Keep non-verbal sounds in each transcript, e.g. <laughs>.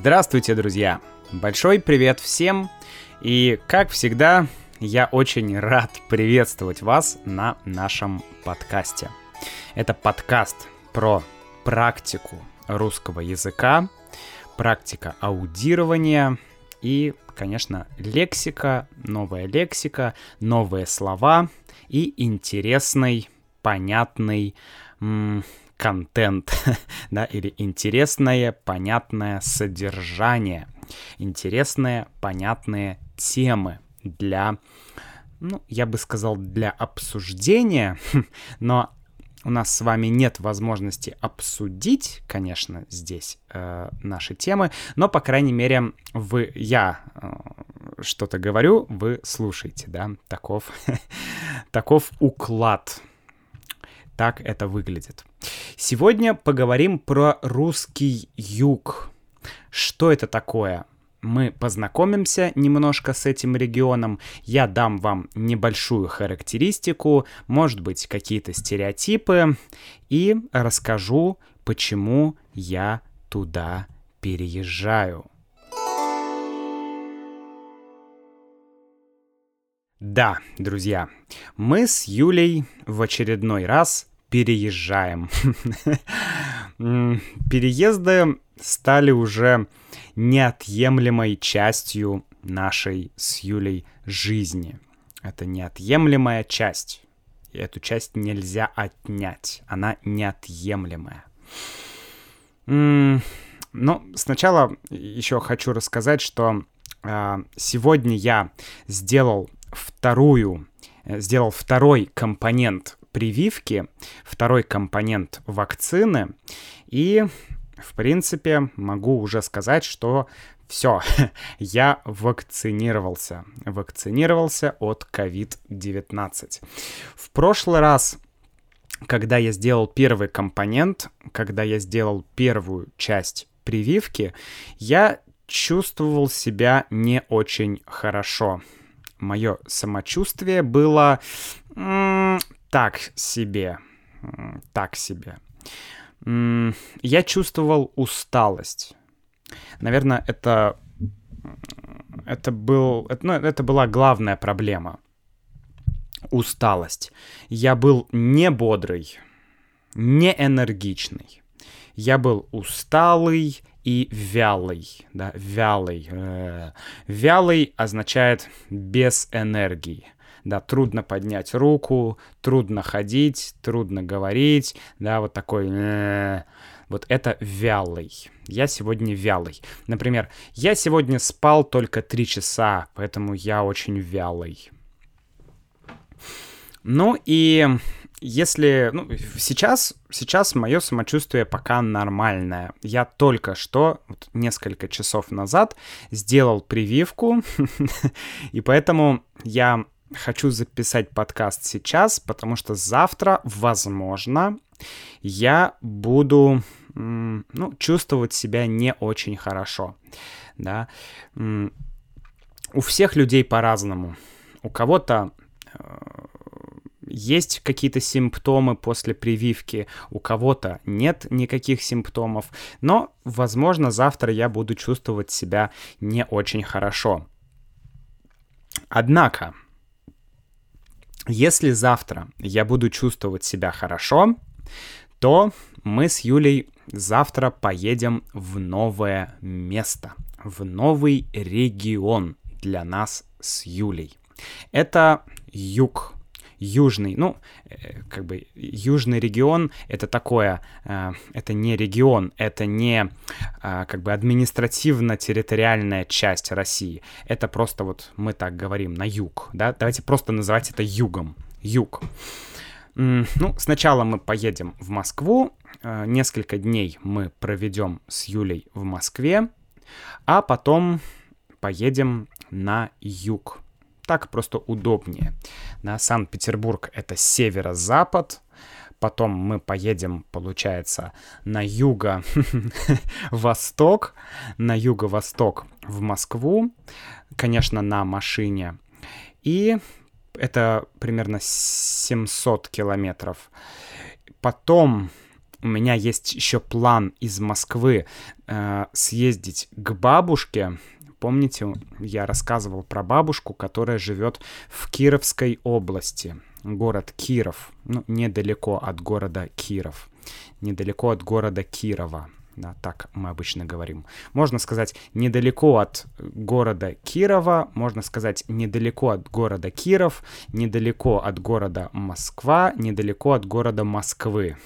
Здравствуйте, друзья! Большой привет всем! И, как всегда, я очень рад приветствовать вас на нашем подкасте. Это подкаст про практику русского языка, практика аудирования и, конечно, лексика, новая лексика, новые слова и интересный, понятный контент, <laughs> да, или интересное, понятное содержание, интересные, понятные темы для, ну, я бы сказал, для обсуждения, <laughs> но у нас с вами нет возможности обсудить, конечно, здесь э, наши темы, но, по крайней мере, вы, я э, что-то говорю, вы слушаете, да, таков, <laughs> таков уклад так это выглядит. Сегодня поговорим про русский юг. Что это такое? Мы познакомимся немножко с этим регионом, я дам вам небольшую характеристику, может быть, какие-то стереотипы, и расскажу, почему я туда переезжаю. Да, друзья, мы с Юлей в очередной раз переезжаем. <laughs> Переезды стали уже неотъемлемой частью нашей с Юлей жизни. Это неотъемлемая часть. И эту часть нельзя отнять. Она неотъемлемая. Но сначала еще хочу рассказать, что а, сегодня я сделал вторую, э, сделал второй компонент прививки, второй компонент вакцины. И, в принципе, могу уже сказать, что все, <laughs> я вакцинировался. Вакцинировался от COVID-19. В прошлый раз когда я сделал первый компонент, когда я сделал первую часть прививки, я чувствовал себя не очень хорошо. Мое самочувствие было так себе. Так себе. Я чувствовал усталость. Наверное, это это был, это, ну, это была главная проблема. Усталость. Я был не бодрый, не энергичный. Я был усталый и вялый, да, вялый. Э, вялый означает без энергии да, трудно поднять руку, трудно ходить, трудно говорить, да, вот такой... Э, вот это вялый. Я сегодня вялый. Например, я сегодня спал только три часа, поэтому я очень вялый. Ну и если ну, сейчас, сейчас мое самочувствие пока нормальное. Я только что, вот несколько часов назад, сделал прививку, <laughs> и поэтому я хочу записать подкаст сейчас, потому что завтра, возможно, я буду ну, чувствовать себя не очень хорошо. Да? У всех людей по-разному. У кого-то э, есть какие-то симптомы после прививки, у кого-то нет никаких симптомов, но, возможно, завтра я буду чувствовать себя не очень хорошо. Однако, если завтра я буду чувствовать себя хорошо, то мы с Юлей завтра поедем в новое место, в новый регион для нас с Юлей. Это юг южный, ну, э, как бы южный регион — это такое, э, это не регион, это не э, как бы административно-территориальная часть России. Это просто вот мы так говорим, на юг, да? Давайте просто называть это югом. Юг. Ну, сначала мы поедем в Москву, несколько дней мы проведем с Юлей в Москве, а потом поедем на юг так просто удобнее. На Санкт-Петербург это северо-запад, потом мы поедем, получается, на юго-восток, <laughs> на юго-восток в Москву, конечно, на машине, и это примерно 700 километров. Потом у меня есть еще план из Москвы э, съездить к бабушке. Помните, я рассказывал про бабушку, которая живет в Кировской области. Город Киров, ну, недалеко от города Киров, недалеко от города Кирова да, так мы обычно говорим. Можно сказать недалеко от города Кирова, можно сказать недалеко от города Киров, недалеко от города Москва, недалеко от города Москвы.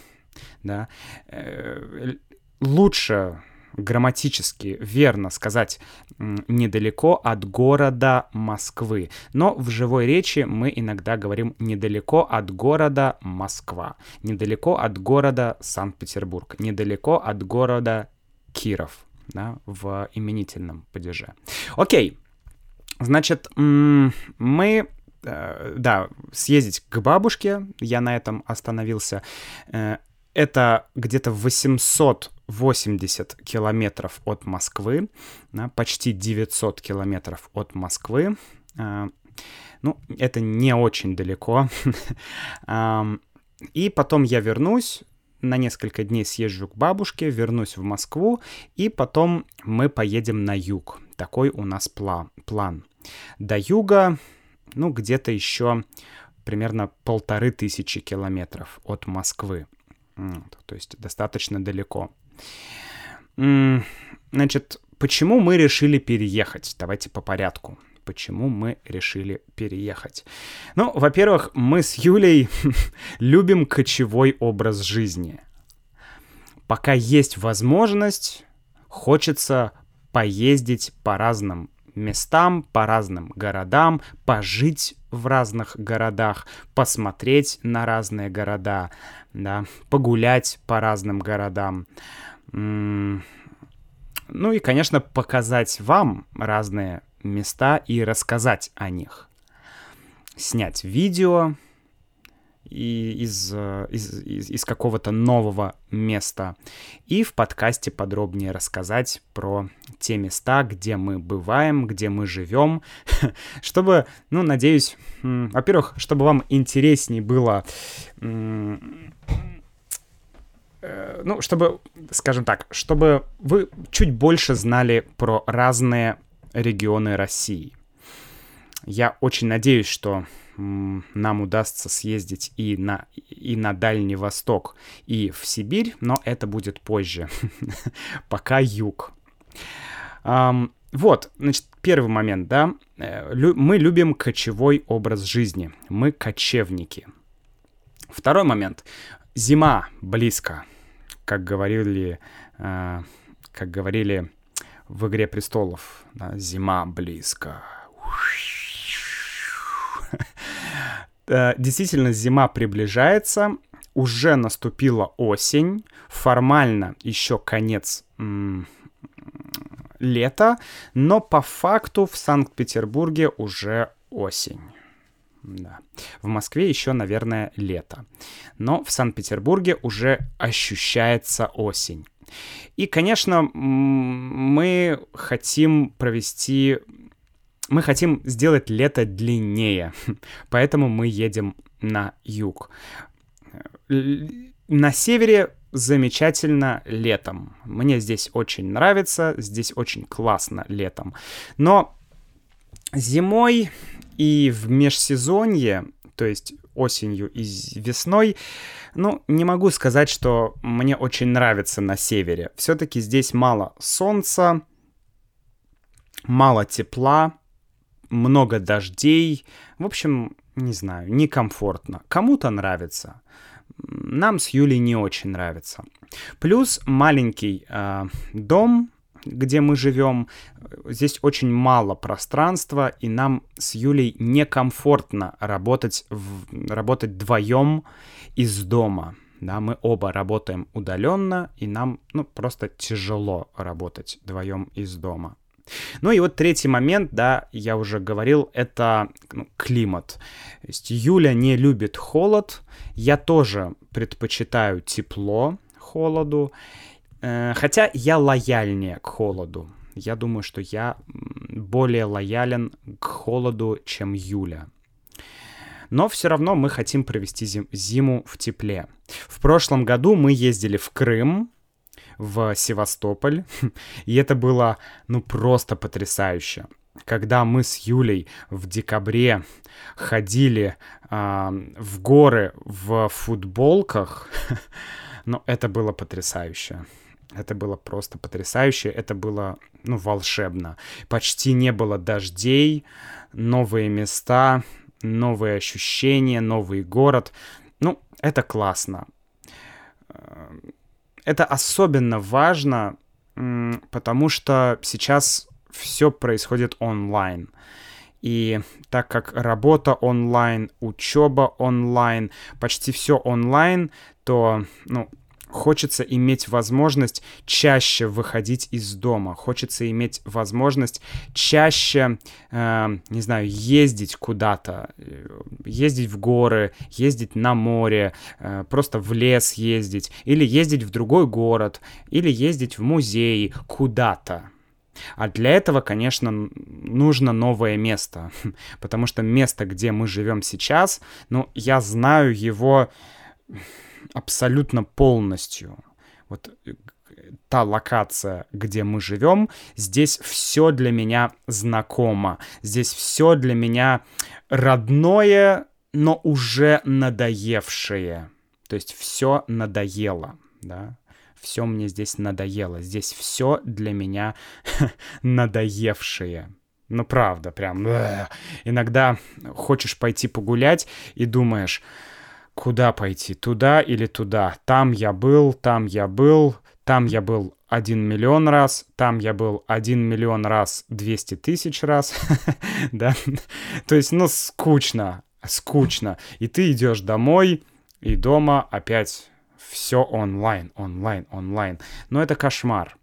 Да. Э, лучше грамматически верно сказать недалеко от города Москвы. Но в живой речи мы иногда говорим недалеко от города Москва, недалеко от города Санкт-Петербург, недалеко от города Киров да, в именительном падеже. Окей, значит, мы э, да, съездить к бабушке, я на этом остановился. Э, это где-то 880 километров от Москвы, да, почти 900 километров от Москвы. А, ну, это не очень далеко. <laughs> И потом я вернусь, на несколько дней съезжу к бабушке, вернусь в Москву, и потом мы поедем на юг. Такой у нас пла план. До юга, ну, где-то еще примерно полторы тысячи километров от Москвы. То есть достаточно далеко. Значит, почему мы решили переехать? Давайте по порядку. Почему мы решили переехать? Ну, во-первых, мы с Юлей <laughs> любим кочевой образ жизни. Пока есть возможность, хочется поездить по разным местам, по разным городам, пожить в разных городах, посмотреть на разные города, да, погулять по разным городам. Ну и, конечно, показать вам разные места и рассказать о них. Снять видео, и из, э, из, из, из какого-то нового места. И в подкасте подробнее рассказать про те места, где мы бываем, где мы живем, <laughs> чтобы, ну, надеюсь, во-первых, чтобы вам интересней было э, ну, чтобы, скажем так, чтобы вы чуть больше знали про разные регионы России. Я очень надеюсь, что нам удастся съездить и на, и на Дальний Восток, и в Сибирь, но это будет позже. <laughs> Пока юг. Вот, значит, первый момент, да. Э, мы любим кочевой образ жизни. Мы кочевники. Второй момент. Зима близко. Как говорили, э, как говорили в «Игре престолов». Да, зима близко. Э, <laughs> действительно, зима приближается, уже наступила осень, формально еще конец лета, но по факту в Санкт-Петербурге уже осень. Да. В Москве еще, наверное, лето. Но в Санкт-Петербурге уже ощущается осень. И, конечно, мы хотим провести мы хотим сделать лето длиннее, <laughs> поэтому мы едем на юг. На севере замечательно летом. Мне здесь очень нравится, здесь очень классно летом. Но зимой и в межсезонье, то есть осенью и весной, ну, не могу сказать, что мне очень нравится на севере. Все-таки здесь мало солнца, мало тепла, много дождей. В общем, не знаю, некомфортно. Кому-то нравится. Нам с Юлей не очень нравится. Плюс маленький э, дом, где мы живем, здесь очень мало пространства, и нам с Юлей некомфортно работать, в, работать вдвоем из дома. Да, мы оба работаем удаленно, и нам ну, просто тяжело работать вдвоем из дома. Ну и вот третий момент, да, я уже говорил, это ну, климат. То есть Юля не любит холод, я тоже предпочитаю тепло холоду, э, хотя я лояльнее к холоду. Я думаю, что я более лоялен к холоду, чем Юля. но все равно мы хотим провести зим- зиму в тепле. В прошлом году мы ездили в Крым, в Севастополь, <laughs> и это было, ну, просто потрясающе. Когда мы с Юлей в декабре ходили э, в горы в футболках, <laughs> ну, это было потрясающе. Это было просто потрясающе, это было, ну, волшебно. Почти не было дождей, новые места, новые ощущения, новый город. Ну, это классно. Это особенно важно, потому что сейчас все происходит онлайн. И так как работа онлайн, учеба онлайн, почти все онлайн, то, ну, Хочется иметь возможность чаще выходить из дома, хочется иметь возможность чаще, э, не знаю, ездить куда-то, э, ездить в горы, ездить на море, э, просто в лес ездить, или ездить в другой город, или ездить в музей, куда-то. А для этого, конечно, нужно новое место, <laughs> потому что место, где мы живем сейчас, ну, я знаю его абсолютно полностью. Вот э, та локация, где мы живем, здесь все для меня знакомо. Здесь все для меня родное, но уже надоевшее. То есть все надоело, да. Все мне здесь надоело. Здесь все для меня <laughs> надоевшее. Ну, правда, прям. Иногда хочешь пойти погулять и думаешь, Куда пойти? Туда или туда? Там я был, там я был, там я был один миллион раз, там я был один миллион раз двести тысяч раз, <laughs> да? То есть, ну, скучно, скучно. И ты идешь домой, и дома опять все онлайн, онлайн, онлайн. Но это кошмар.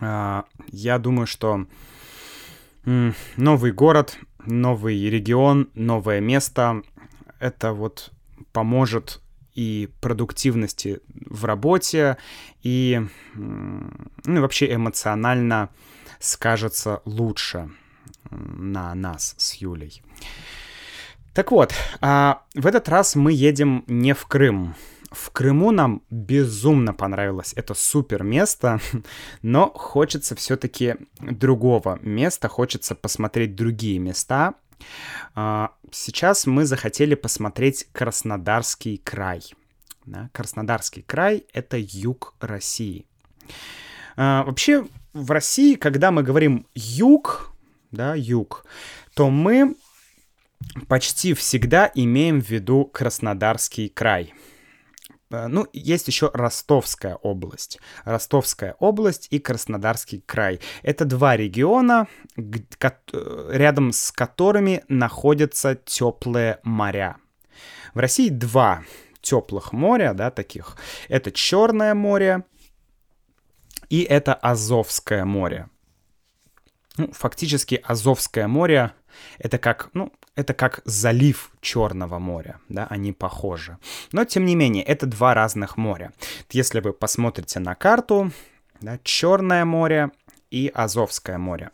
А, я думаю, что новый город, новый регион, новое место — это вот поможет и продуктивности в работе, и, ну, вообще эмоционально скажется лучше на нас с Юлей. Так вот, а в этот раз мы едем не в Крым. В Крыму нам безумно понравилось. Это супер место, <laughs> но хочется все-таки другого места, хочется посмотреть другие места. А, сейчас мы захотели посмотреть Краснодарский край. Да? Краснодарский край — это юг России. А, вообще, в России, когда мы говорим юг, да, юг, то мы почти всегда имеем в виду Краснодарский край — ну, есть еще Ростовская область. Ростовская область и Краснодарский край. Это два региона, рядом с которыми находятся теплые моря. В России два теплых моря, да, таких. Это Черное море и это Азовское море. Ну, фактически Азовское море это как, ну, это как залив Черного моря, да, они похожи. Но, тем не менее, это два разных моря. Если вы посмотрите на карту, да, Черное море и Азовское море.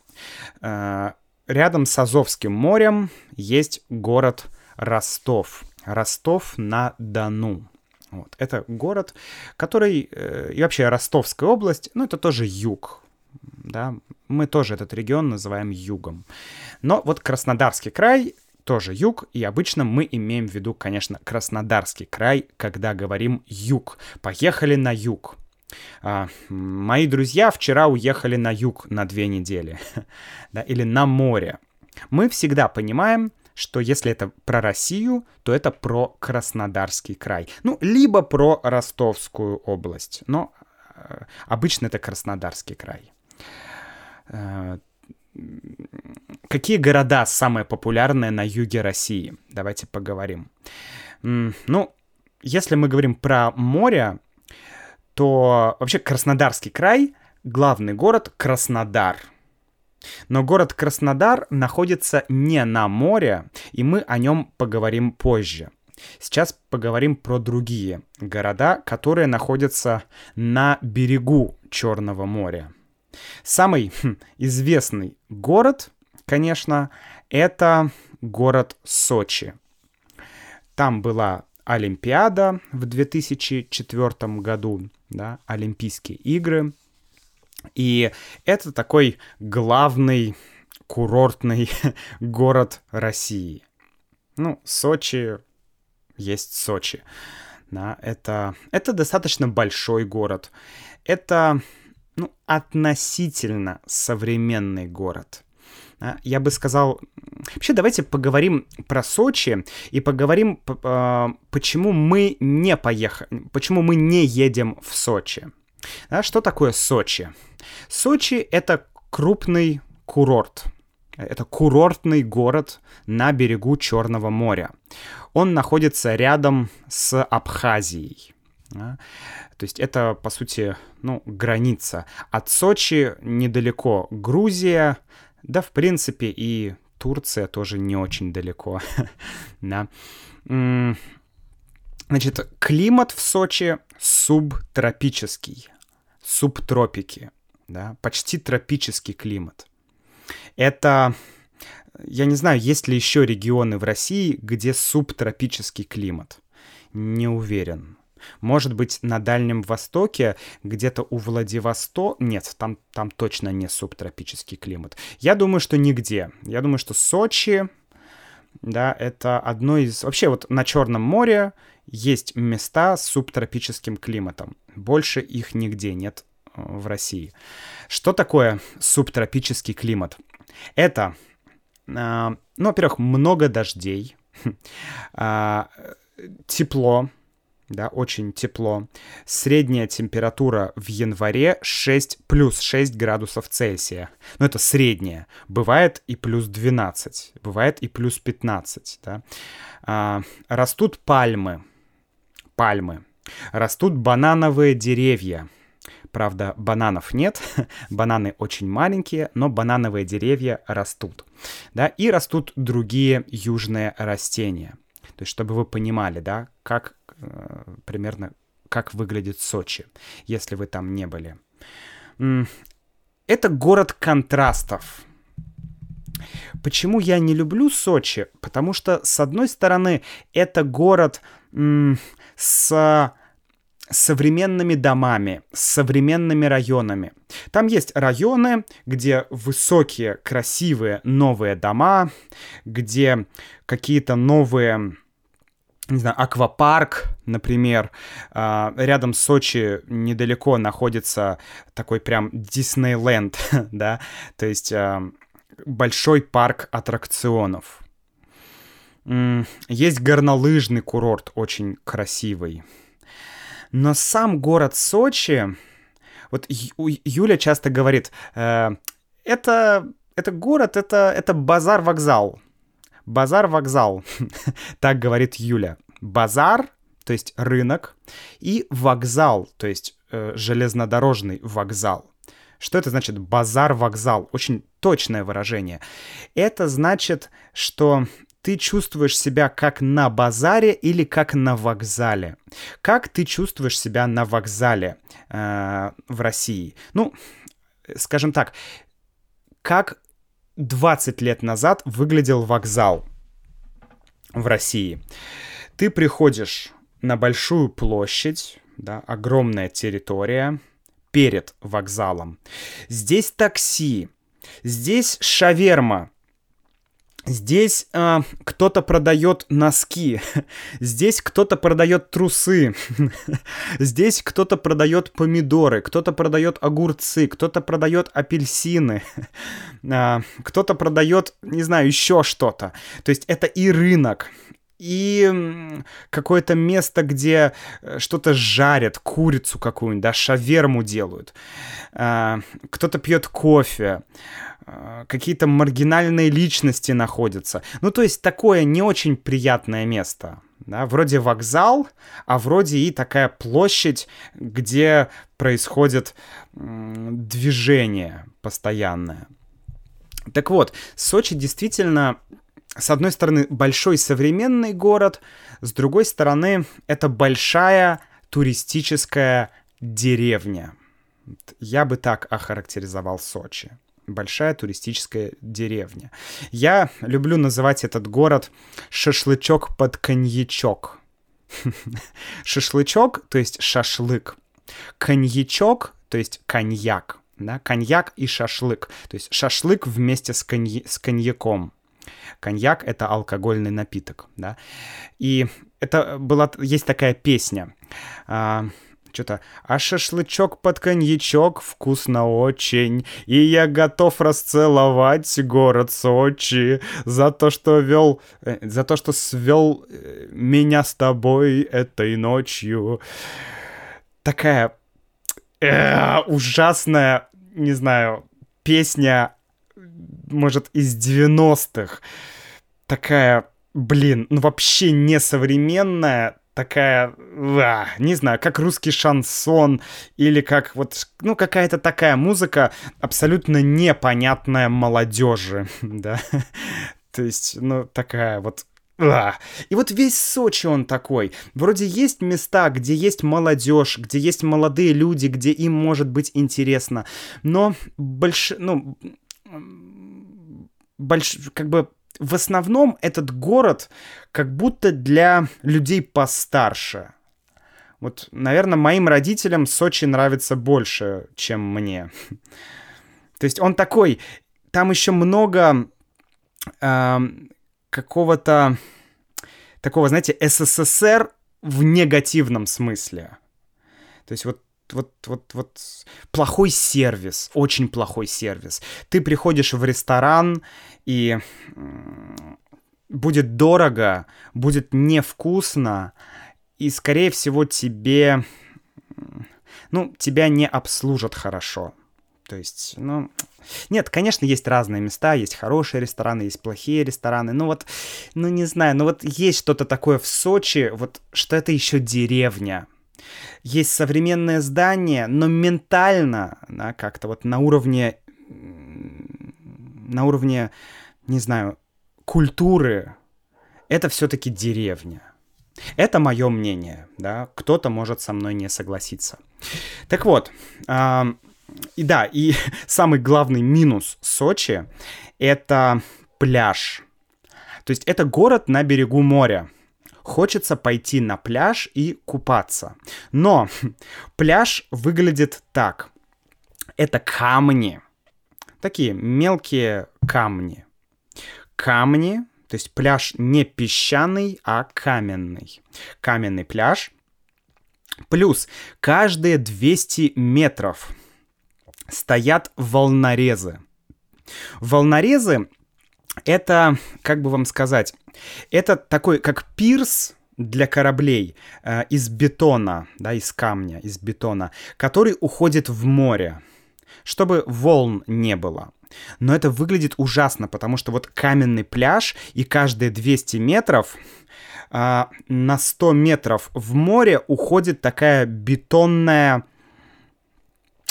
Э, рядом с Азовским морем есть город Ростов. Ростов на Дону. Вот. Это город, который... Э, и вообще Ростовская область, ну, это тоже юг. Да? Мы тоже этот регион называем югом. Но вот Краснодарский край тоже юг, и обычно мы имеем в виду, конечно, Краснодарский край, когда говорим юг. Поехали на юг. А, мои друзья вчера уехали на юг на две недели, <laughs> да, или на море. Мы всегда понимаем, что если это про Россию, то это про Краснодарский край. Ну, либо про Ростовскую область. Но э, обычно это Краснодарский край. Э, какие города самые популярные на юге России? Давайте поговорим. Ну, если мы говорим про море, то вообще Краснодарский край, главный город Краснодар. Но город Краснодар находится не на море, и мы о нем поговорим позже. Сейчас поговорим про другие города, которые находятся на берегу Черного моря. Самый <laughs> хм, известный город, конечно, это город Сочи. там была Олимпиада в 2004 году, да, Олимпийские игры. И это такой главный курортный <laughs> город России. Ну, Сочи есть Сочи. Да, это, это достаточно большой город. Это ну, относительно современный город. Я бы сказал... Вообще, давайте поговорим про Сочи и поговорим, а, почему мы не поехали, почему мы не едем в Сочи. Да, что такое Сочи? Сочи — это крупный курорт. Это курортный город на берегу Черного моря. Он находится рядом с Абхазией. Да? То есть это, по сути, ну, граница. От Сочи недалеко Грузия, да, в принципе, и Турция тоже не очень далеко. <laughs> да. Значит, климат в Сочи субтропический, субтропики, да, почти тропический климат. Это, я не знаю, есть ли еще регионы в России, где субтропический климат. Не уверен. Может быть, на Дальнем Востоке, где-то у Владивостока... Нет, там, там точно не субтропический климат. Я думаю, что нигде. Я думаю, что Сочи, да, это одно из... Вообще вот на Черном море есть места с субтропическим климатом. Больше их нигде нет э, в России. Что такое субтропический климат? Это, э, ну, во-первых, много дождей, э, <laughs> тепло, да, очень тепло. Средняя температура в январе 6, плюс 6 градусов Цельсия. Ну, это средняя. Бывает и плюс 12, бывает и плюс 15, да. А, растут пальмы, пальмы. Растут банановые деревья. Правда, бананов нет, <laughs> бананы очень маленькие, но банановые деревья растут. Да, и растут другие южные растения. То есть, чтобы вы понимали, да, как Э, примерно как выглядит Сочи, если вы там не были. Это город контрастов. Почему я не люблю Сочи? Потому что, с одной стороны, это город с современными домами, с современными районами. Там есть районы, где высокие, красивые, новые дома, где какие-то новые не знаю, аквапарк, например. А, рядом с Сочи недалеко находится такой прям Диснейленд, <laughs> да, то есть а, большой парк аттракционов. Есть горнолыжный курорт, очень красивый. Но сам город Сочи, вот Юля часто говорит, э, это, это город, это, это базар-вокзал. Базар-вокзал, <laughs> так говорит Юля. Базар, то есть рынок, и вокзал, то есть э, железнодорожный вокзал. Что это значит базар-вокзал? Очень точное выражение. Это значит, что ты чувствуешь себя как на базаре или как на вокзале. Как ты чувствуешь себя на вокзале э, в России? Ну, скажем так, как 20 лет назад выглядел вокзал в России. Ты приходишь на большую площадь, да, огромная территория перед вокзалом. Здесь такси, здесь шаверма, Здесь э, кто-то продает носки, <laughs> здесь кто-то продает трусы, <laughs> здесь кто-то продает помидоры, кто-то продает огурцы, кто-то продает апельсины, э, <laughs> кто-то продает, не знаю, еще что-то. То есть это и рынок, и какое-то место, где э, что-то жарят, курицу какую-нибудь, да, шаверму делают. А, кто-то пьет кофе, какие-то маргинальные личности находятся. Ну, то есть такое не очень приятное место. Да, вроде вокзал, а вроде и такая площадь, где происходит движение постоянное. Так вот, Сочи действительно с одной стороны, большой современный город, с другой стороны, это большая туристическая деревня. Я бы так охарактеризовал Сочи. Большая туристическая деревня. Я люблю называть этот город шашлычок под коньячок. <laughs> Шашлычок, то есть шашлык. Коньячок, то есть коньяк. Да? Коньяк и шашлык. То есть шашлык вместе с, конь... с коньяком. Коньяк — это алкогольный напиток, да. И это была... Есть такая песня. Что-то, а шашлычок под коньячок вкусно очень, и я готов расцеловать город Сочи за то, что вел, э, за то, что свел э, меня с тобой этой ночью. Такая э, ужасная, не знаю, песня, может, из 90-х. Такая, блин, ну вообще несовременная, такая, а, не знаю, как русский шансон или как вот, ну, какая-то такая музыка абсолютно непонятная молодежи, <laughs> да. То есть, ну, такая вот а. И вот весь Сочи он такой. Вроде есть места, где есть молодежь, где есть молодые люди, где им может быть интересно. Но больше, ну, больш, как бы в основном этот город как будто для людей постарше. Вот, наверное, моим родителям Сочи нравится больше, чем мне. <laughs> То есть он такой, там еще много э, какого-то такого, знаете, СССР в негативном смысле. То есть вот вот, вот, вот плохой сервис, очень плохой сервис. Ты приходишь в ресторан, и будет дорого, будет невкусно, и, скорее всего, тебе, ну, тебя не обслужат хорошо. То есть, ну, нет, конечно, есть разные места, есть хорошие рестораны, есть плохие рестораны, ну вот, ну не знаю, ну вот есть что-то такое в Сочи, вот, что это еще деревня. Есть современное здание, но ментально, да, как-то вот на уровне на уровне, не знаю, культуры, это все-таки деревня. Это мое мнение, да, кто-то может со мной не согласиться. Так вот, э, и да, и <laughs> самый главный минус Сочи — это пляж. То есть это город на берегу моря. Хочется пойти на пляж и купаться. Но <laughs> пляж выглядит так. Это камни, такие мелкие камни. Камни, то есть пляж не песчаный, а каменный. Каменный пляж. Плюс каждые 200 метров стоят волнорезы. Волнорезы это, как бы вам сказать, это такой, как пирс для кораблей э, из бетона, да, из камня, из бетона, который уходит в море чтобы волн не было. Но это выглядит ужасно, потому что вот каменный пляж, и каждые 200 метров э, на 100 метров в море уходит такая бетонная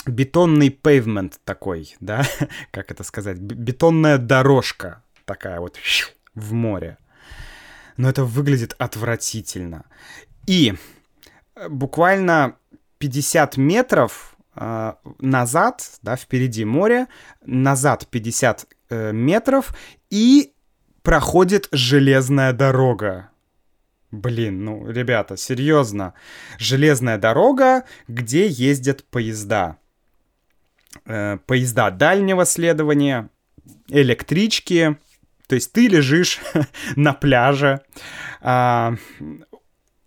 бетонный пейвмент такой, да, <laughs> как это сказать, бетонная дорожка такая вот в море. Но это выглядит отвратительно. И э, буквально 50 метров э, назад, да, впереди море, назад 50 э, метров, и проходит железная дорога. Блин, ну, ребята, серьезно. Железная дорога, где ездят поезда. Э, поезда дальнего следования, электрички. То есть ты лежишь <laughs> на пляже. Э,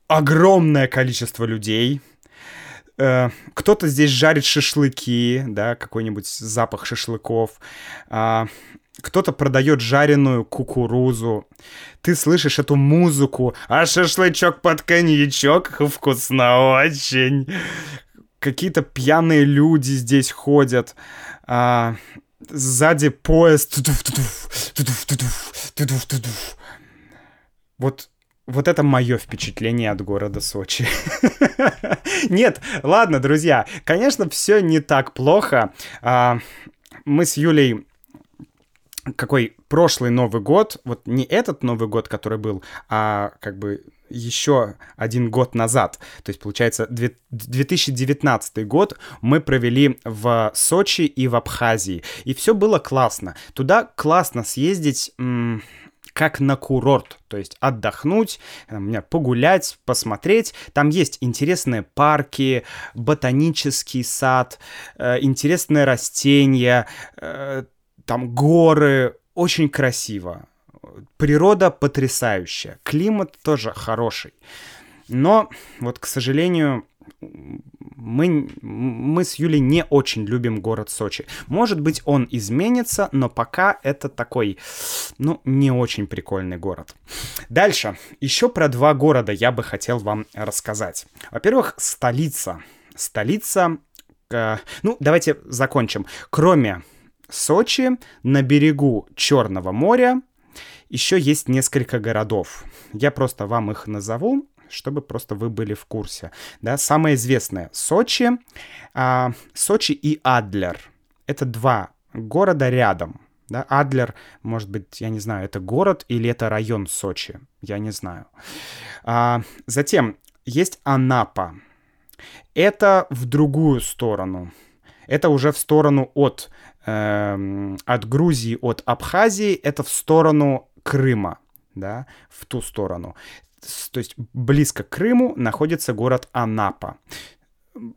огромное количество людей, Э, кто-то здесь жарит шашлыки, да, какой-нибудь запах шашлыков. Э, кто-то продает жареную кукурузу. Ты слышишь эту музыку, а шашлычок под коньячок вкусно очень. Какие-то пьяные люди здесь ходят. А, сзади поезд. Вот вот это мое впечатление от города Сочи. <laughs> Нет, ладно, друзья, конечно, все не так плохо. А, мы с Юлей какой прошлый Новый год, вот не этот Новый год, который был, а как бы еще один год назад. То есть, получается, 2019 год мы провели в Сочи и в Абхазии. И все было классно. Туда классно съездить как на курорт, то есть отдохнуть, погулять, посмотреть. Там есть интересные парки, ботанический сад, э, интересные растения, э, там горы, очень красиво. Природа потрясающая, климат тоже хороший. Но вот, к сожалению, мы, мы с Юлей не очень любим город Сочи. Может быть, он изменится, но пока это такой, ну, не очень прикольный город. Дальше. Еще про два города я бы хотел вам рассказать. Во-первых, столица. Столица... Э, ну, давайте закончим. Кроме Сочи, на берегу Черного моря еще есть несколько городов. Я просто вам их назову чтобы просто вы были в курсе. Да, самое известное Сочи, а, Сочи и Адлер. Это два города рядом. Да, Адлер, может быть, я не знаю, это город или это район Сочи, я не знаю. А, затем есть Анапа. Это в другую сторону. Это уже в сторону от, э, от Грузии, от Абхазии, это в сторону Крыма, да, в ту сторону то есть близко к Крыму, находится город Анапа.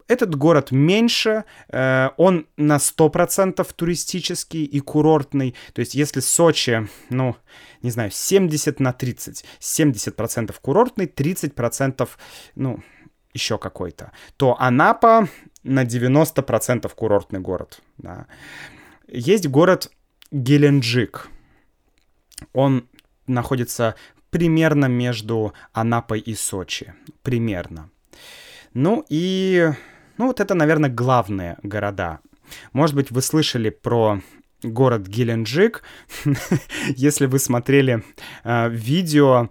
Этот город меньше, э, он на 100% туристический и курортный. То есть если Сочи, ну, не знаю, 70 на 30, 70% курортный, 30%, ну, еще какой-то, то Анапа на 90% курортный город. Да. Есть город Геленджик. Он находится примерно между Анапой и Сочи. Примерно. Ну и... Ну вот это, наверное, главные города. Может быть, вы слышали про город Геленджик, <laughs> если вы смотрели э, видео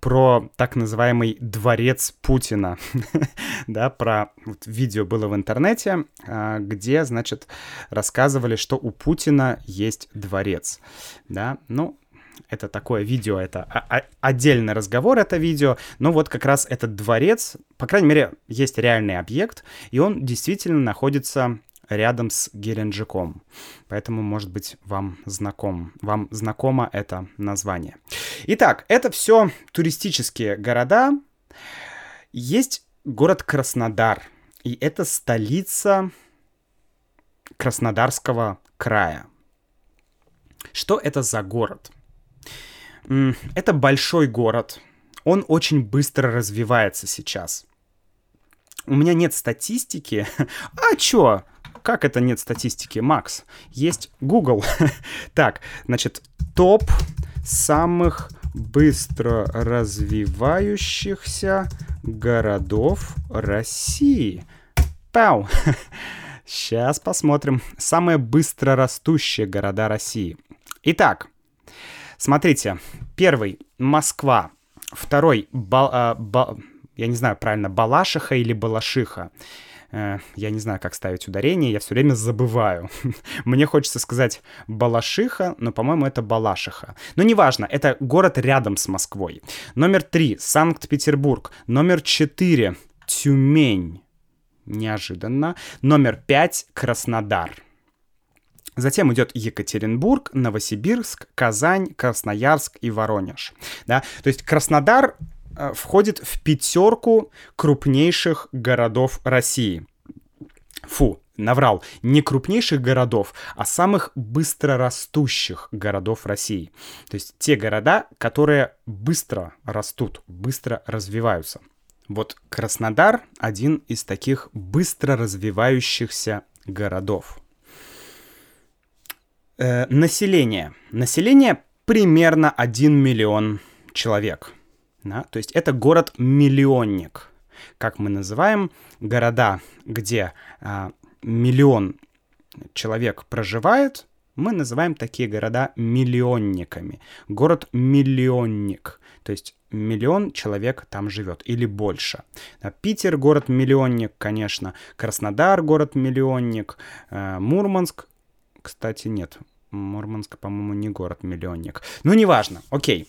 про так называемый дворец Путина, <laughs> да, про видео было в интернете, э, где, значит, рассказывали, что у Путина есть дворец, да, ну, это такое видео, это отдельный разговор, это видео, но вот как раз этот дворец, по крайней мере, есть реальный объект, и он действительно находится рядом с Геленджиком. Поэтому, может быть, вам знаком, вам знакомо это название. Итак, это все туристические города. Есть город Краснодар, и это столица Краснодарского края. Что это за город? Это большой город. Он очень быстро развивается сейчас. У меня нет статистики. <laughs> А чё? Как это нет статистики, Макс? Есть Google. <laughs> так, значит, топ самых быстро развивающихся городов России. Пау! <laughs> Сейчас посмотрим. Самые быстро растущие города России. Итак, Смотрите, первый — Москва. Второй ба, а, ба, я не знаю правильно, Балашиха или Балашиха. Э, я не знаю, как ставить ударение, я все время забываю. <laughs> Мне хочется сказать Балашиха, но, по-моему, это Балашиха. Но неважно, это город рядом с Москвой. Номер три — Санкт-Петербург. Номер четыре — Тюмень. Неожиданно. Номер пять — Краснодар. Затем идет Екатеринбург, Новосибирск, Казань, Красноярск и Воронеж. Да? То есть Краснодар э, входит в пятерку крупнейших городов России. Фу, наврал, не крупнейших городов, а самых быстрорастущих городов России. То есть те города, которые быстро растут, быстро развиваются. Вот Краснодар один из таких быстро развивающихся городов. Э, население. Население примерно 1 миллион человек. Да? То есть это город-миллионник. Как мы называем города, где э, миллион человек проживает, мы называем такие города миллионниками. Город-миллионник. То есть миллион человек там живет или больше. Питер город-миллионник, конечно. Краснодар город-миллионник. Э, Мурманск кстати, нет. Мурманск, по-моему, не город-миллионник. Ну, неважно. Окей.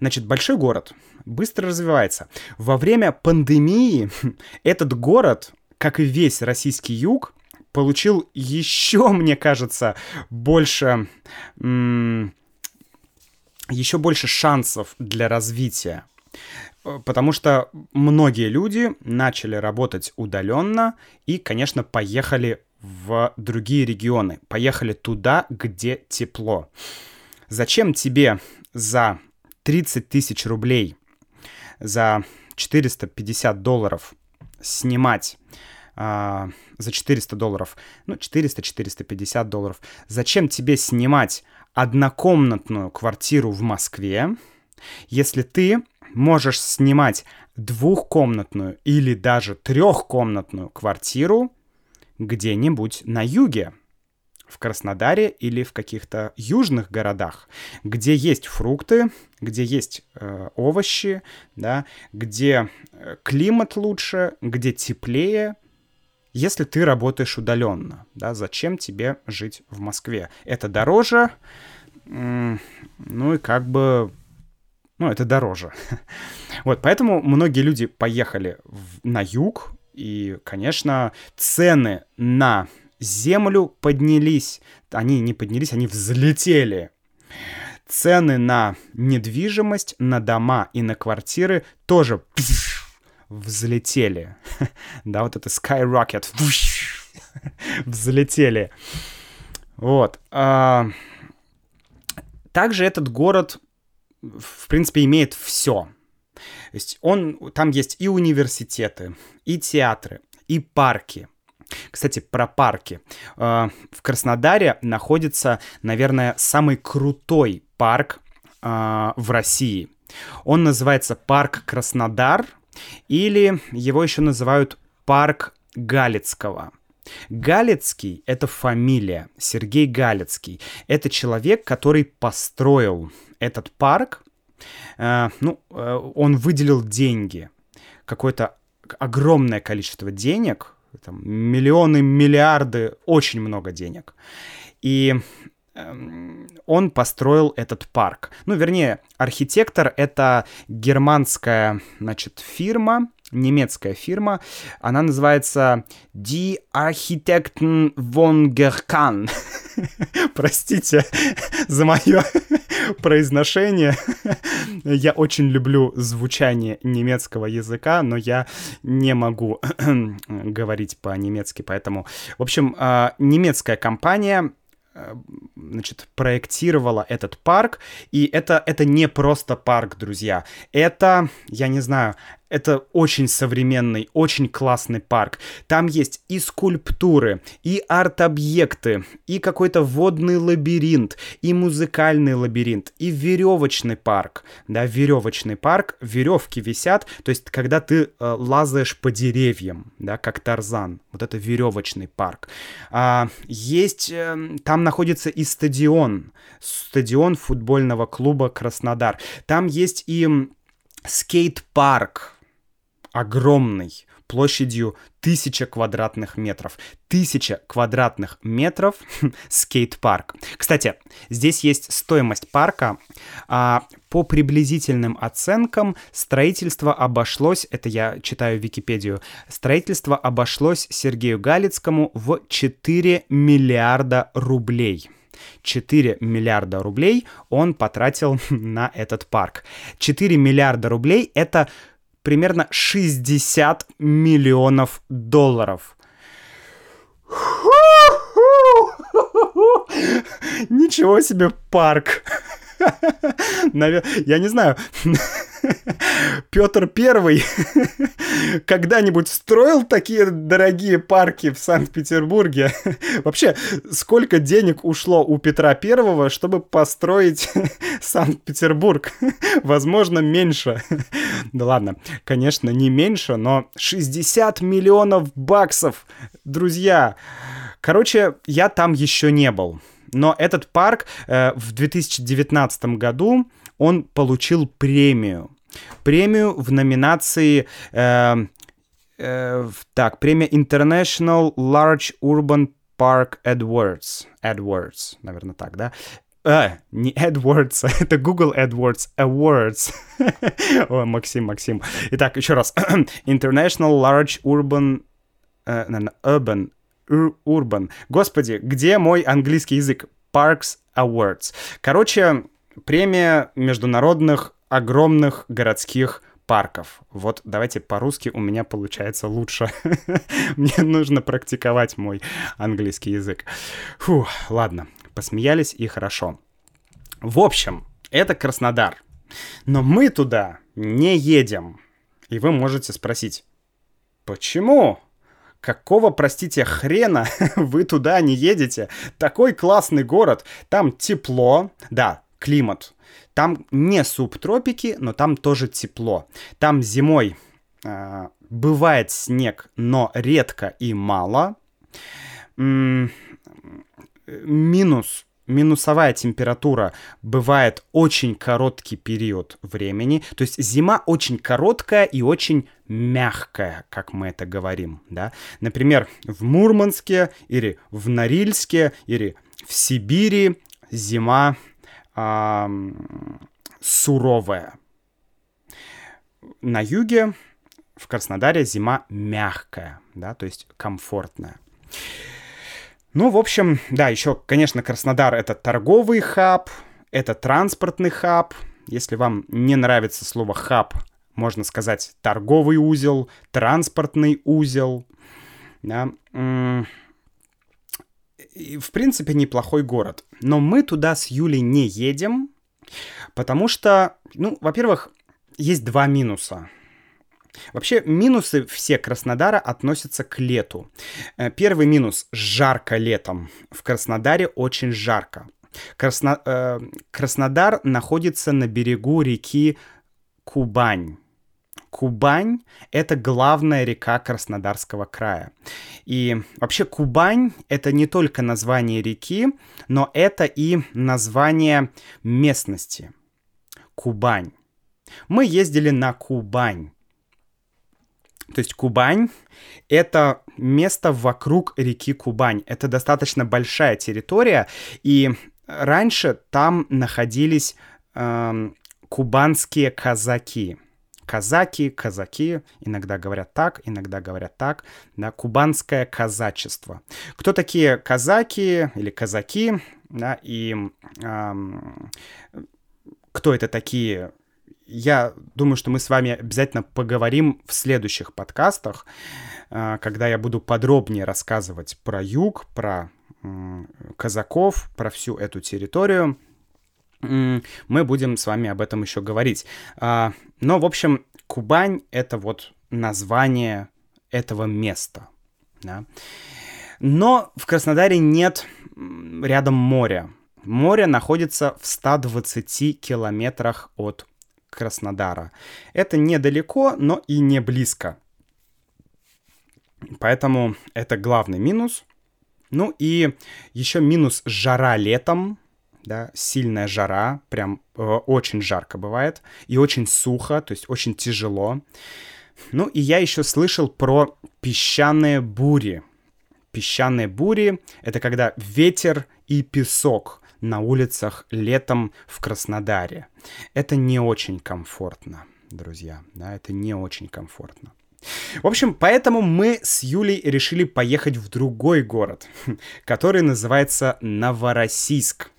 Значит, большой город быстро развивается. Во время пандемии <laughs> этот город, как и весь российский юг, получил еще, <laughs> мне кажется, больше... еще больше шансов для развития. Потому что многие люди начали работать удаленно и, конечно, поехали в другие регионы, поехали туда, где тепло. Зачем тебе за 30 тысяч рублей, за 450 долларов снимать а, за 400 долларов, ну, 400-450 долларов. Зачем тебе снимать однокомнатную квартиру в Москве, если ты можешь снимать двухкомнатную или даже трехкомнатную квартиру где-нибудь на юге, в Краснодаре или в каких-то южных городах, где есть фрукты, где есть э, овощи, да, где э, климат лучше, где теплее. Если ты работаешь удаленно, да, зачем тебе жить в Москве? Это дороже, ну и как бы ну, это дороже. <laughs> вот, поэтому многие люди поехали в, на юг, и, конечно, цены на землю поднялись. Они не поднялись, они взлетели. Цены на недвижимость, на дома и на квартиры тоже <laughs> взлетели. <laughs> да, вот это skyrocket. <laughs> взлетели. Вот. А... Также этот город в принципе, имеет все. Есть он, там есть и университеты, и театры, и парки. Кстати, про парки. Э, в Краснодаре находится, наверное, самый крутой парк э, в России. Он называется Парк Краснодар, или его еще называют Парк Галицкого. Галицкий — это фамилия, Сергей Галицкий. Это человек, который построил этот парк, ну, э, он выделил деньги, какое-то огромное количество денег, там, миллионы, миллиарды, очень много денег. И эм, он построил этот парк. Ну, вернее, архитектор — это германская, значит, фирма, немецкая фирма. Она называется Die Architekten von Gerkan. <laughs> Простите за мое <laughs> произношение. я очень люблю звучание немецкого языка, но я не могу <clears throat> говорить по-немецки, поэтому... В общем, а, немецкая компания Э, значит, проектировала этот парк, и это, это не просто парк, друзья. Это, я не знаю, это очень современный, очень классный парк. Там есть и скульптуры, и арт-объекты, и какой-то водный лабиринт, и музыкальный лабиринт, и веревочный парк. Да, веревочный парк, веревки висят, то есть когда ты э, лазаешь по деревьям, да, как Тарзан. Вот это веревочный парк. А, есть, э, там находится и стадион, стадион футбольного клуба Краснодар. Там есть и скейт-парк, огромный, площадью тысяча квадратных метров. Тысяча квадратных метров <laughs> скейт-парк. Кстати, здесь есть стоимость парка. А, по приблизительным оценкам строительство обошлось, это я читаю Википедию, строительство обошлось Сергею Галицкому в 4 миллиарда рублей. 4 миллиарда рублей он потратил <laughs> на этот парк. 4 миллиарда рублей — это примерно 60 миллионов долларов. Ничего себе парк. <laughs> Я не знаю, <laughs> Петр Первый когда-нибудь строил такие дорогие парки в Санкт-Петербурге? Вообще, сколько денег ушло у Петра Первого, чтобы построить Санкт-Петербург? Возможно, меньше. Да ладно, конечно, не меньше, но 60 миллионов баксов, друзья. Короче, я там еще не был. Но этот парк э, в 2019 году он получил премию. Премию в номинации... Э, э, так, премия International Large Urban Park Edwards. Edwards, наверное, так, да? А, не AdWords, <laughs> это Google AdWords, Awards. <laughs> О, Максим, Максим. Итак, еще раз. <clears throat> International Large Urban... Э, наверное, Urban. Urban. Господи, где мой английский язык? Parks Awards. Короче, премия международных огромных городских парков. Вот давайте по-русски у меня получается лучше. <laughs> Мне нужно практиковать мой английский язык. Фу, ладно, посмеялись и хорошо. В общем, это Краснодар. Но мы туда не едем. И вы можете спросить, почему? Какого, простите, хрена <laughs> вы туда не едете? Такой классный город, там тепло, да, климат там не субтропики, но там тоже тепло. Там зимой э, бывает снег, но редко и мало. Минус минусовая температура бывает очень короткий период времени. То есть зима очень короткая и очень мягкая, как мы это говорим, да. Например, в Мурманске или в Норильске или в Сибири зима а, суровая. На юге, в Краснодаре, зима мягкая, да, то есть комфортная. Ну, в общем, да, еще, конечно, Краснодар — это торговый хаб, это транспортный хаб. Если вам не нравится слово «хаб», можно сказать торговый узел, транспортный узел. Да в принципе, неплохой город. Но мы туда с Юлей не едем, потому что, ну, во-первых, есть два минуса. Вообще, минусы все Краснодара относятся к лету. Э, первый минус — жарко летом. В Краснодаре очень жарко. Красно, э, Краснодар находится на берегу реки Кубань. Кубань — это главная река Краснодарского края. И вообще Кубань — это не только название реки, но это и название местности. Кубань. Мы ездили на Кубань. То есть Кубань — это место вокруг реки Кубань. Это достаточно большая территория, и раньше там находились э, кубанские казаки — казаки, казаки, иногда говорят так, иногда говорят так, да, кубанское казачество. Кто такие казаки или казаки, да, и эм, кто это такие, я думаю, что мы с вами обязательно поговорим в следующих подкастах, э, когда я буду подробнее рассказывать про юг, про казаков, про всю эту территорию мы будем с вами об этом еще говорить. Но, в общем, Кубань — это вот название этого места. Да? Но в Краснодаре нет рядом моря. Море находится в 120 километрах от Краснодара. Это недалеко, но и не близко. Поэтому это главный минус. Ну и еще минус жара летом да, сильная жара, прям э, очень жарко бывает, и очень сухо, то есть очень тяжело. Ну и я еще слышал про песчаные бури. Песчаные бури — это когда ветер и песок на улицах летом в Краснодаре. Это не очень комфортно, друзья, да, это не очень комфортно. В общем, поэтому мы с Юлей решили поехать в другой город, <laughs> который называется Новороссийск.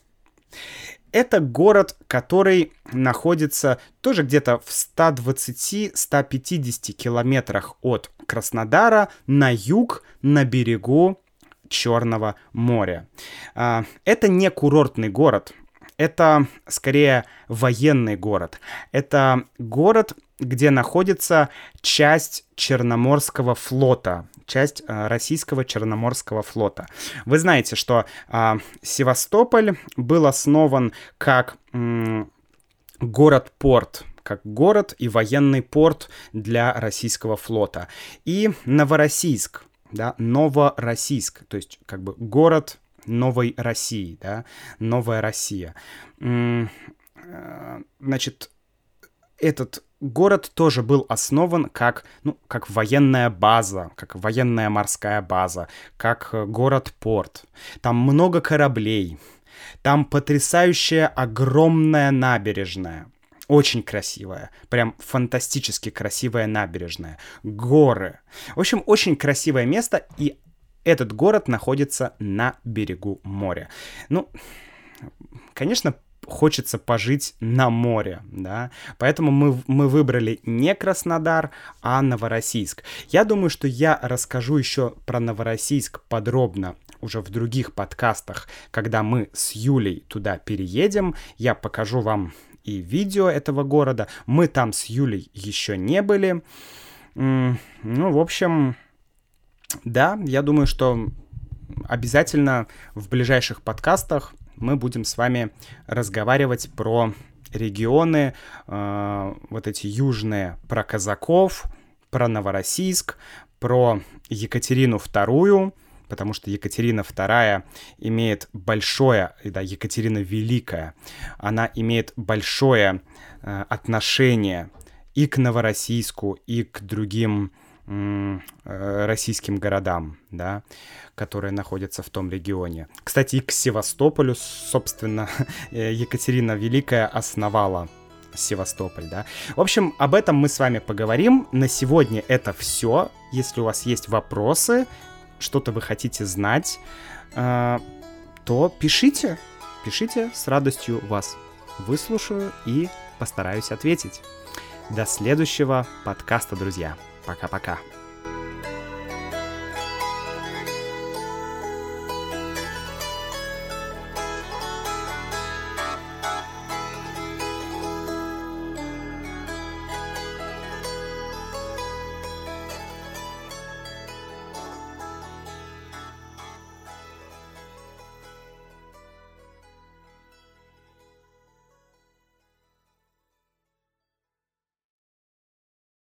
Это город, который находится тоже где-то в 120-150 километрах от Краснодара на юг, на берегу Черного моря. А, это не курортный город, это скорее военный город. Это город, где находится часть Черноморского флота, часть э, российского Черноморского флота. Вы знаете, что э, Севастополь был основан как э, город-порт, как город и военный порт для российского флота. И Новороссийск, да, Новороссийск, то есть как бы город новой России, да, новая Россия. Э, значит, этот город тоже был основан как, ну, как военная база, как военная морская база, как э, город-порт. Там много кораблей, там потрясающая огромная набережная. Очень красивая, прям фантастически красивая набережная, горы. В общем, очень красивое место, и этот город находится на берегу моря. Ну, конечно, хочется пожить на море, да, поэтому мы, мы выбрали не Краснодар, а Новороссийск. Я думаю, что я расскажу еще про Новороссийск подробно уже в других подкастах, когда мы с Юлей туда переедем, я покажу вам и видео этого города. Мы там с Юлей еще не были. Ну, в общем, да, я думаю, что обязательно в ближайших подкастах мы будем с вами разговаривать про регионы, э, вот эти южные, про казаков, про Новороссийск, про Екатерину II, потому что Екатерина II имеет большое, да, Екатерина Великая, она имеет большое э, отношение и к Новороссийску, и к другим э, российским городам, да, которые находятся в том регионе. Кстати, и к Севастополю, собственно, <laughs> Екатерина Великая основала Севастополь, да. В общем, об этом мы с вами поговорим. На сегодня это все. Если у вас есть вопросы, что-то вы хотите знать, э, то пишите. Пишите, с радостью вас выслушаю и постараюсь ответить. До следующего подкаста, друзья. Пока-пока.